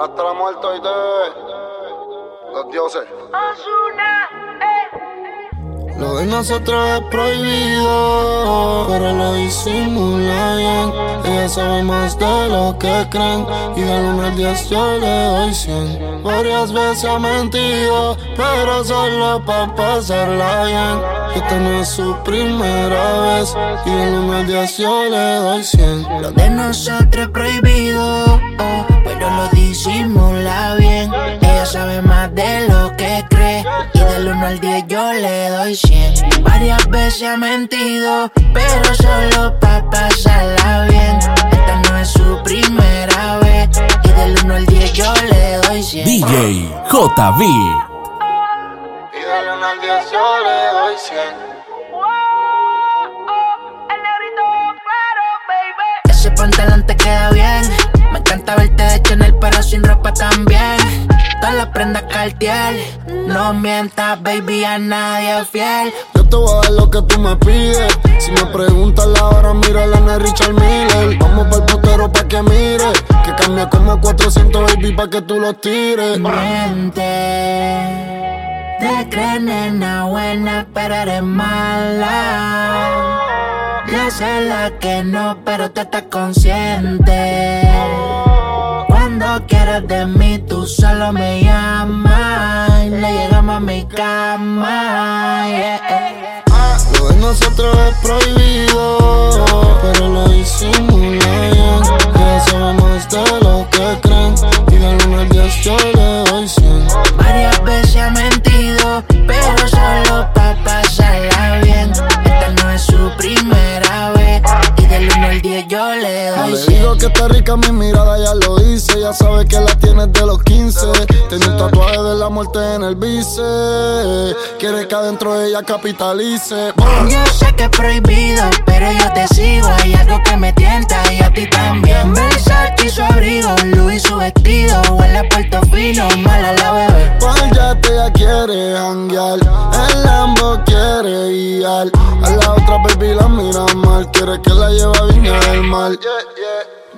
Hasta la muerte hoy de los dioses. Lo de nosotros es prohibido, pero lo disimula bien. Ella sabe más de lo que creen, y del 1 al 10 yo le doy 100. Varias veces ha mentido, pero solo para pasarla bien. Esta no es su primera vez, y del 1 al 10 yo le doy 100. Lo de nosotros es prohibido, oh, pero lo disimula bien. Ella sabe más del 1 al 10 yo le doy 100. Varias veces ha mentido, pero solo pa' pasarla bien. Esta no es su primera vez, y del 1 al 10 yo le doy 100. DJ JB. Y del 1 al 10 yo le doy 100. Ese pantalón te queda bien. Encanta verte de Chanel, pero sin ropa también. Todas las prendas Cartier. No mientas, baby, a nadie es fiel. Yo te voy a dar lo que tú me pides. Si me preguntas la hora, mira la de Richard Miller. Vamos pa'l potero pa' que mire. Que cambia como 400 baby pa' que tú los tires. Miente. Te crees nena buena, pero eres mala. Yo sé la que no, pero tú estás consciente. Cuando quieras de mí, tú solo me llamas. Le llegamos a mi cama. Lo de nosotros es prohibido, ella capitalice. Yo sé que es prohibido, pero yo te sigo. Hay algo que me tienta y a ti también. Versace y su abrigo, Louis su vestido. Huele a puerto fino, mala la bebé. Cual ya te ya quiere janguear. El Lambo quiere guiar. A la otra baby la mira mal. Quiere que la lleve a Viña del Mar.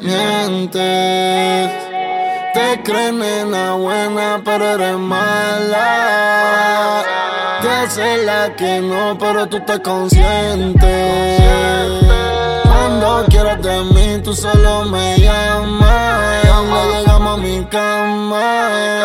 Mientes. Te crees nena buena, pero eres mala. Que sé la que no, pero tú estás consciente. Cuando quieras de mí, tú solo me llamas. Le llegamos a mi cama.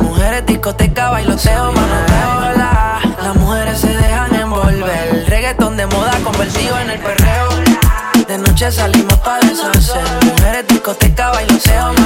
Mujeres, discoteca, bailoteo, manoteo, Las mujeres se dejan envolver. Reggaetón de moda convertido en el perreo. De noche salimos pa' deshacer. Mujeres, discoteca, bailoteo, manoteo,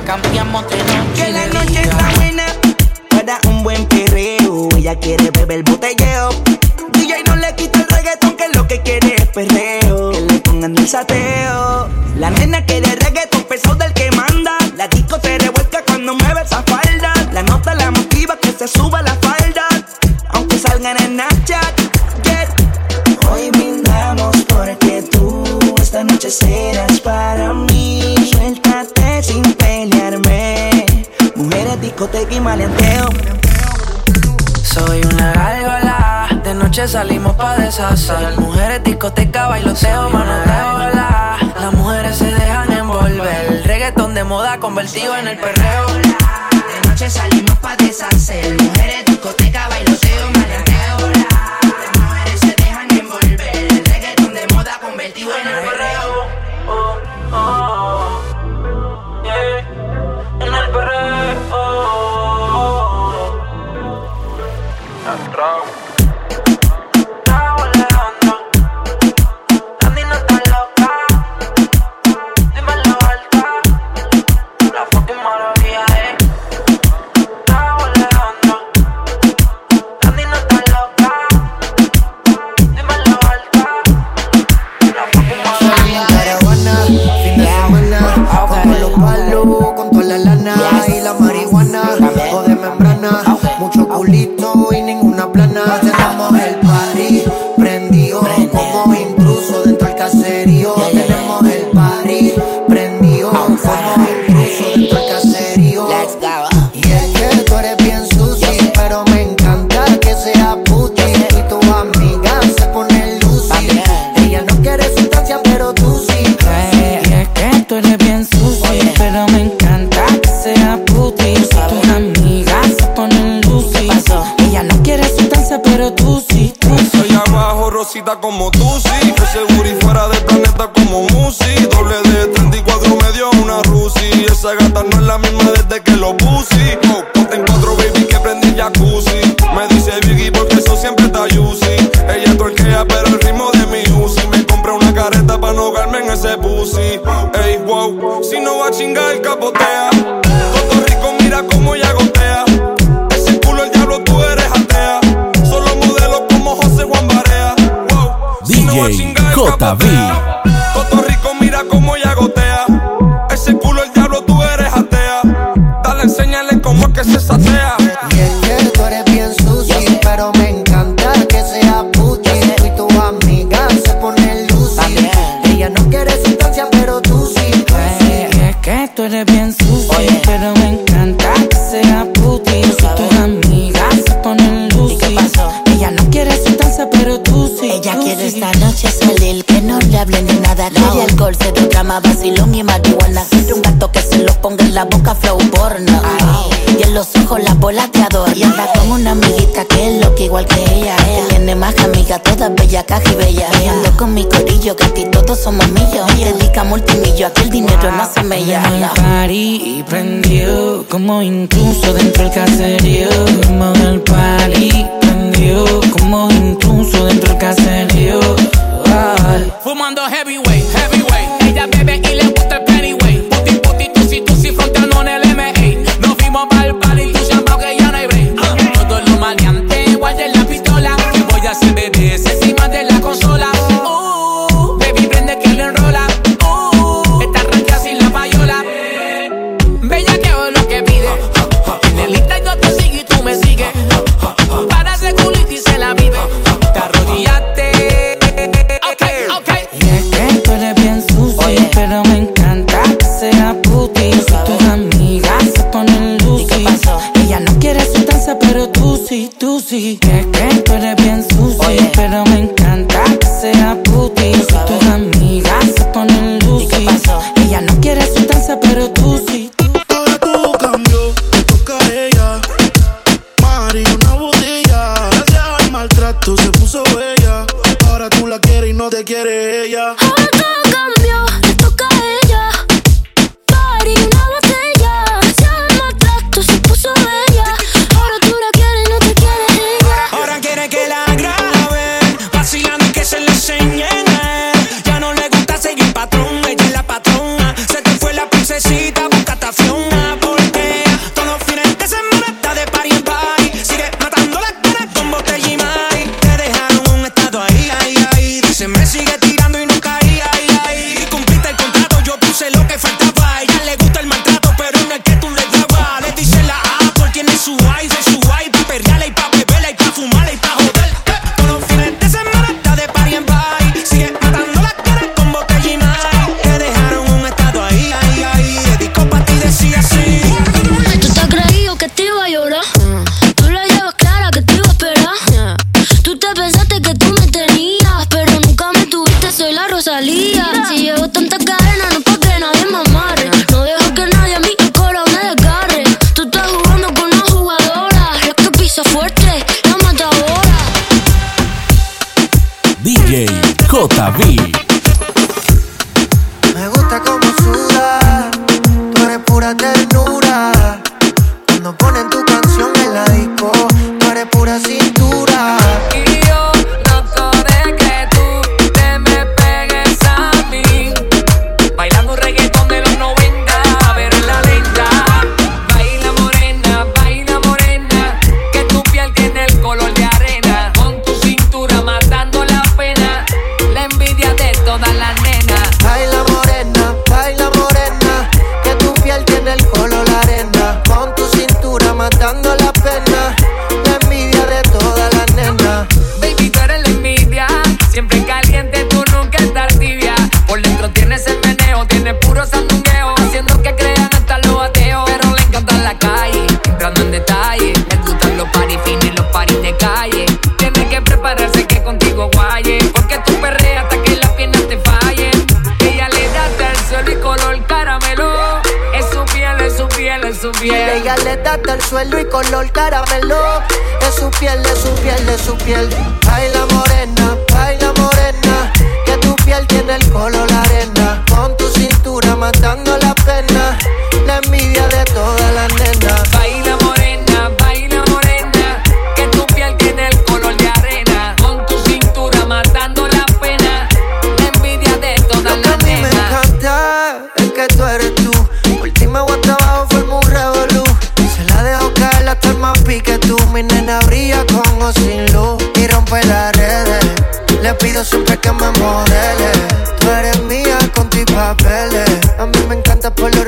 cambiamos de noche Que la noche está buena para un buen perreo. Ella quiere beber botelleo. DJ no le quita el reggaetón, que lo que quiere es perreo. Que le pongan el sateo. La nena quiere salimos pa' deshacer. Mujeres, discoteca, bailoteo, manoteo, la. Las mujeres se dejan envolver. Reggaetón de moda convertido en el perreo. De noche salimos pa' deshacer. Mujeres, Davi. los ojos las bolas de ador. Y anda con una amiguita que es loca igual que ella. Que tiene más que amiga, toda bella, caja y bella. Y ando con mi corillo, que aquí todos somos millos. Dedica multimillo, aquí el dinero no se mella. En el party prendió, como incluso dentro del caserío. Como en el party prendió, como incluso dentro del caserío. Ay. Fumando suelo y color caramelo. Es su piel, es su piel, es su piel. Baila morena, baila morena. Que tu piel tiene el color la arena. Con tu cintura matando la pena. La envidia de todas las nenas. siempre que me modele. Tú eres mía con tus papeles. A mí me encanta por lo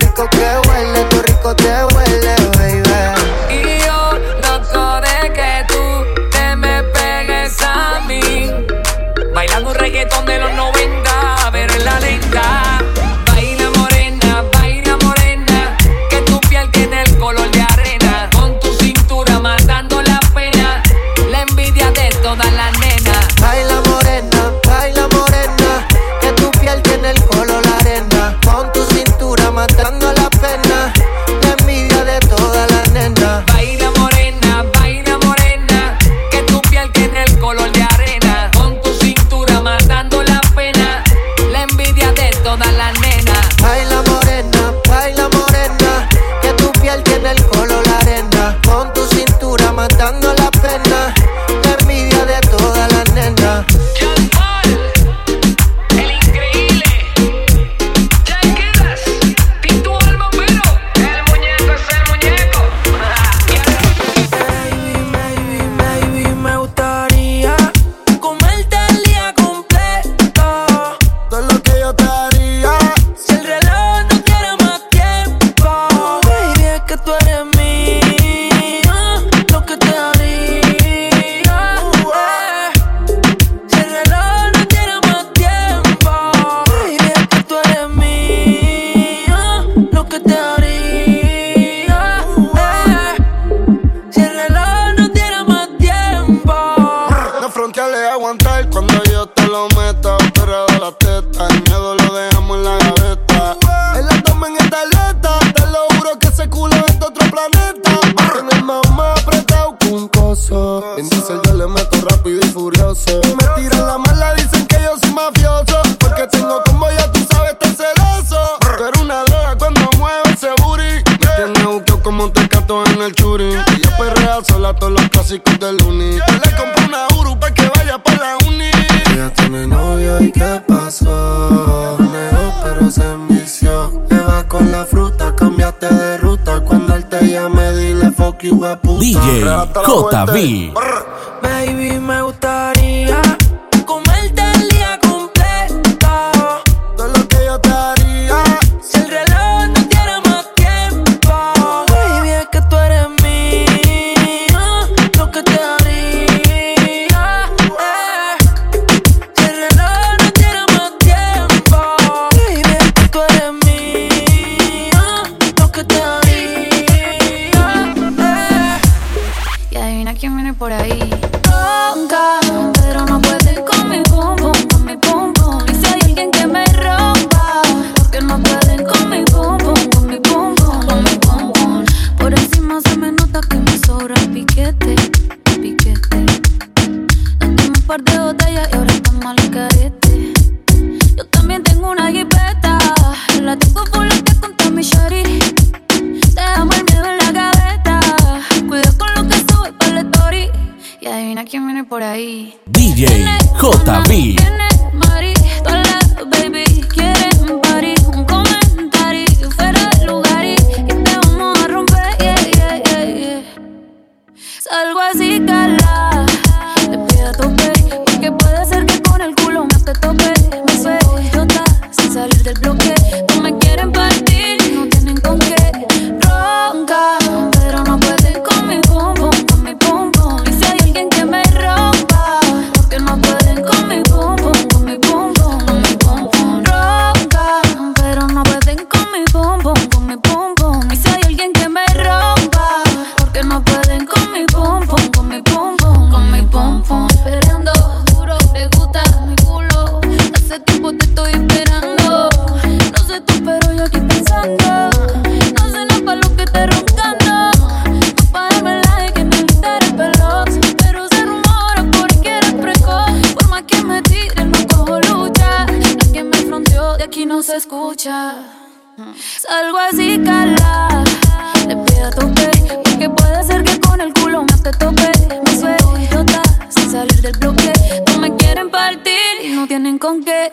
DJ JB. Baby, me gusta ahí. DJ JB. Salgo así, cala. Le pido a tope. Porque puede ser que con el culo más te tope. Me idiota sin salir del bloque. No me quieren partir y no tienen con qué.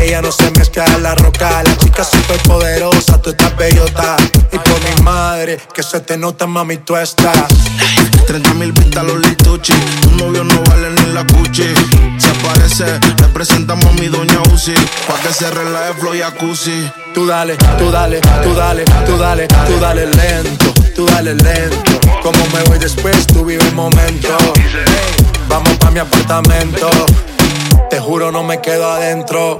Ella no se mezcla en la roca. La chica súper poderosa, tú estás bellota. Y por mi madre, que se te nota, mami, tú estás. 30 mil vistas los lituchi. Tu novio no vale ni la cuchi. Se aparece, le presentamos a mi doña Uzi. Pa' que se relaje flow y jacuzzi. Tú dale, tú dale, tú dale, tú dale, tú dale lento, tú dale lento. Como me voy después, tú vive el momento. Vamos pa' mi apartamento. Te juro, no me quedo adentro.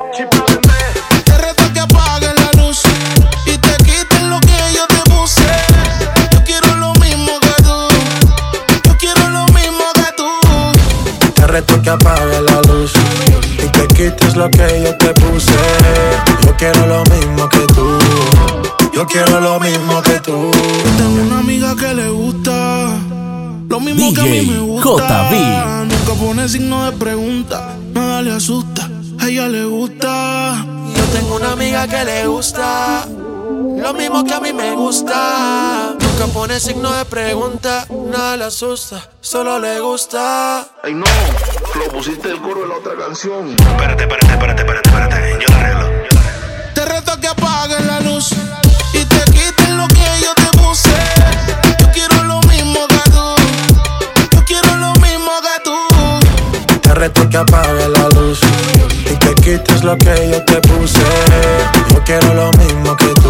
Te apague la luz y te quites lo que yo te puse. Yo quiero lo mismo que tú. Yo quiero lo mismo que tú. Tengo una amiga que le gusta lo mismo que a mí DJ me gusta. JB. Nunca pone signo de pregunta, nada le asusta. A ella le gusta. Yo tengo una amiga que le gusta lo mismo que a mí me gusta. Nunca pone signo de pregunta, nada le asusta, solo le gusta. Ay no, lo pusiste el coro de la otra canción. Espérate, espérate, espérate, espérate, espérate. Yo lo arreglo. Te reto que apagues la luz y te quites lo que yo te puse. Yo quiero lo mismo que tú. Yo quiero lo mismo que tú. Te reto que apague la luz y te quites lo que yo te puse. Yo quiero lo mismo que tú.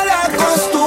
costumbre.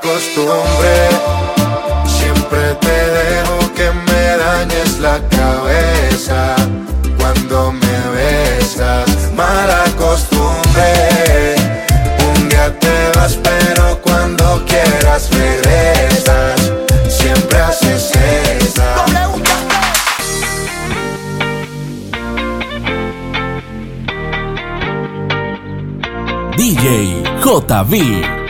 costumbre. Siempre te dejo que me dañes la cabeza cuando me besas. Mala costumbre. Un día te vas, pero cuando quieras regresas. Siempre haces esa. DJ JV.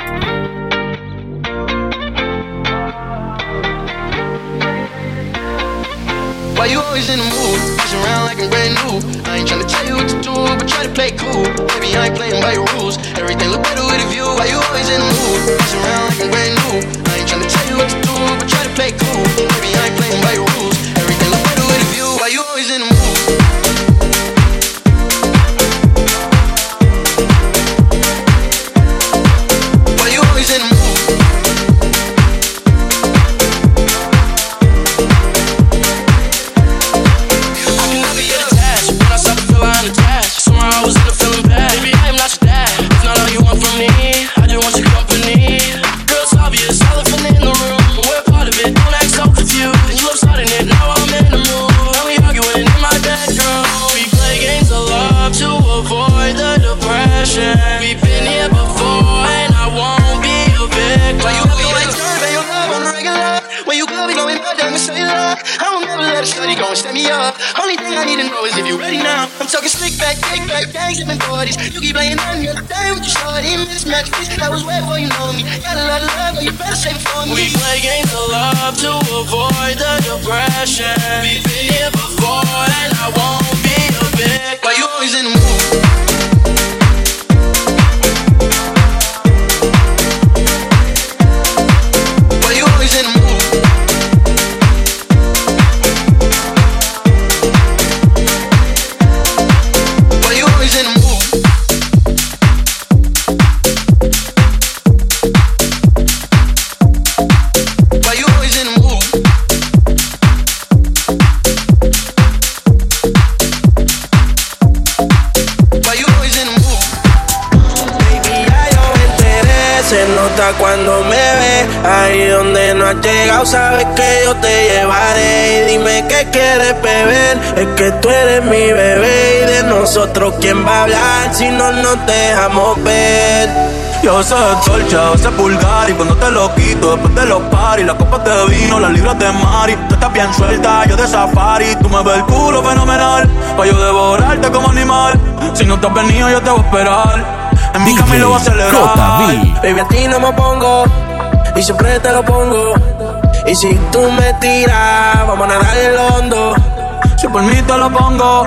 Nosotros, ¿quién va a hablar si no nos dejamos ver? Yo sé dolce, a veces vulgar Y cuando te lo quito después de los paris Las copas de vino, las libras de mari Tú estás bien suelta, yo de safari Tú me ves el culo fenomenal Pa' yo devorarte como animal Si no te has venido yo te voy a esperar En mi camino voy a celebrar Baby, a ti no me pongo y siempre te lo pongo. Y si tú me tiras, vamos a nadar en lo hondo. Si por mí te lo pongo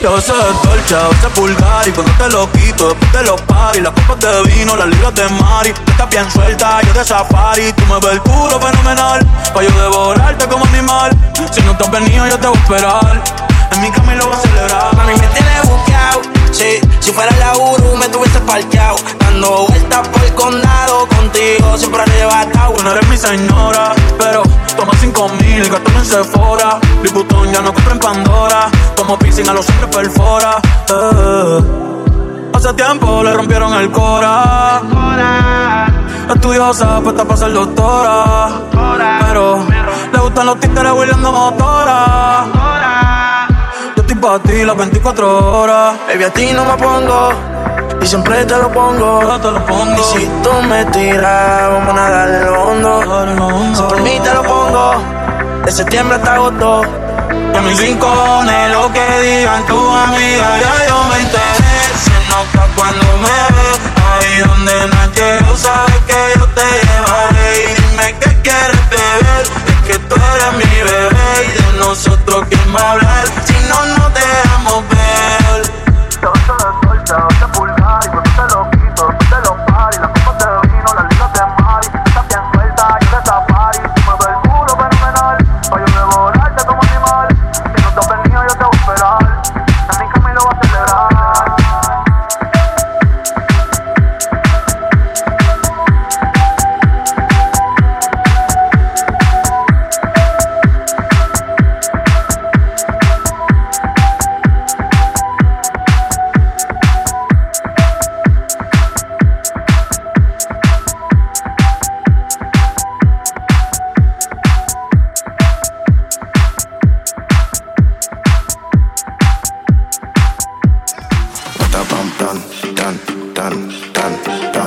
yo sé dolce, a veces vulgar Y cuando te lo quito, después de los paris Las copas de vino, las libras de mari Tú estás bien suelta, yo de safari Tú me ves el culo fenomenal Pa' yo devorarte como animal Si no te has venido, yo te voy a esperar En mi camino voy a celebrar Mami, me tienes buqueado. Si fuera la Uru me tuviese parqueado. Dando vueltas por el condado contigo, siempre arrebatado. No eres mi señora, pero toma cinco mil, gasto en Sephora. Liputón ya no compra en Pandora, como piercing a los hombres perfora. Eh. Hace tiempo le rompieron el cora. Estudiosa, puesta para ser doctora. Pero le gustan los títeres huirleando motora. Yo estoy pa' ti las 24 horas. Baby, a ti no me pongo. Y siempre te lo pongo. te lo pongo. Y si tú me tiras, vamos a nadar en lo hondo. Si por mí te lo pongo. De septiembre hasta agosto. Y a mis rincones, lo que digan tu amiga, ya yo me enteré. Se nota cuando me ves, ahí donde no llegado, sabes que yo te llevaré. Y dime qué quieres beber, que tú eres mi bebé. Y de nosotros, ¿quién va a hablar? Si no nos dejamos ver. done, done.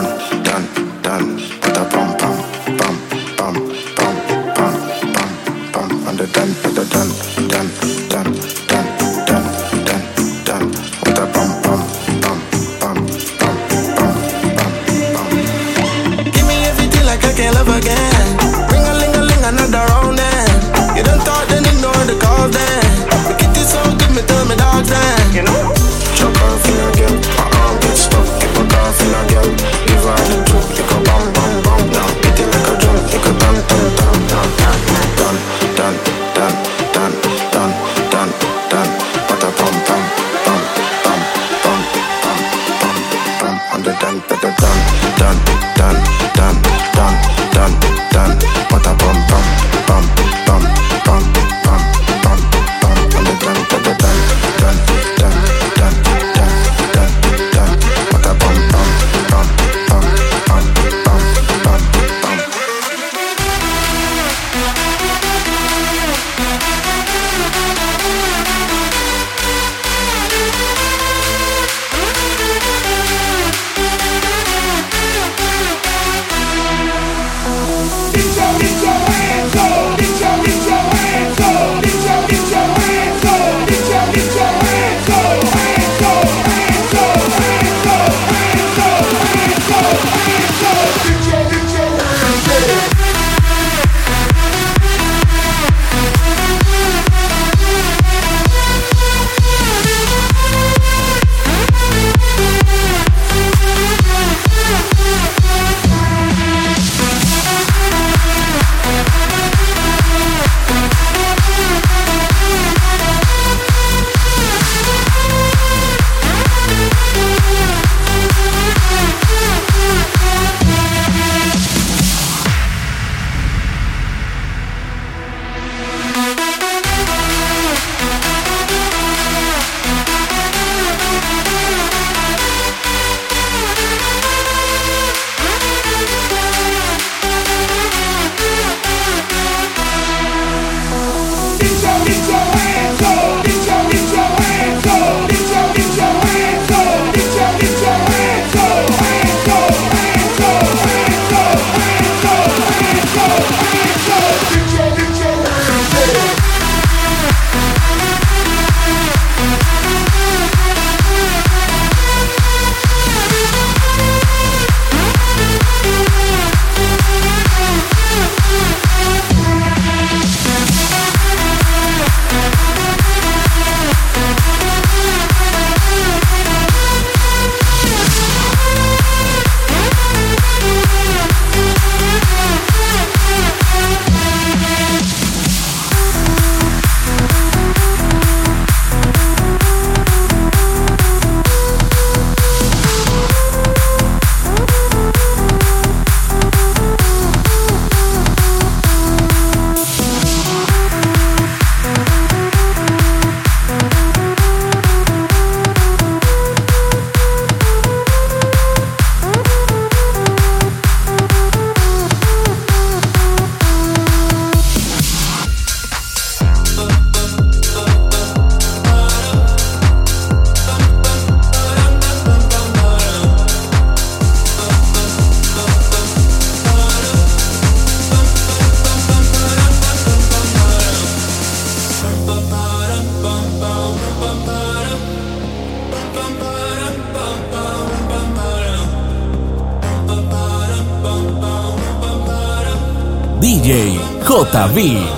David.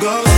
Goes.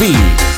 Me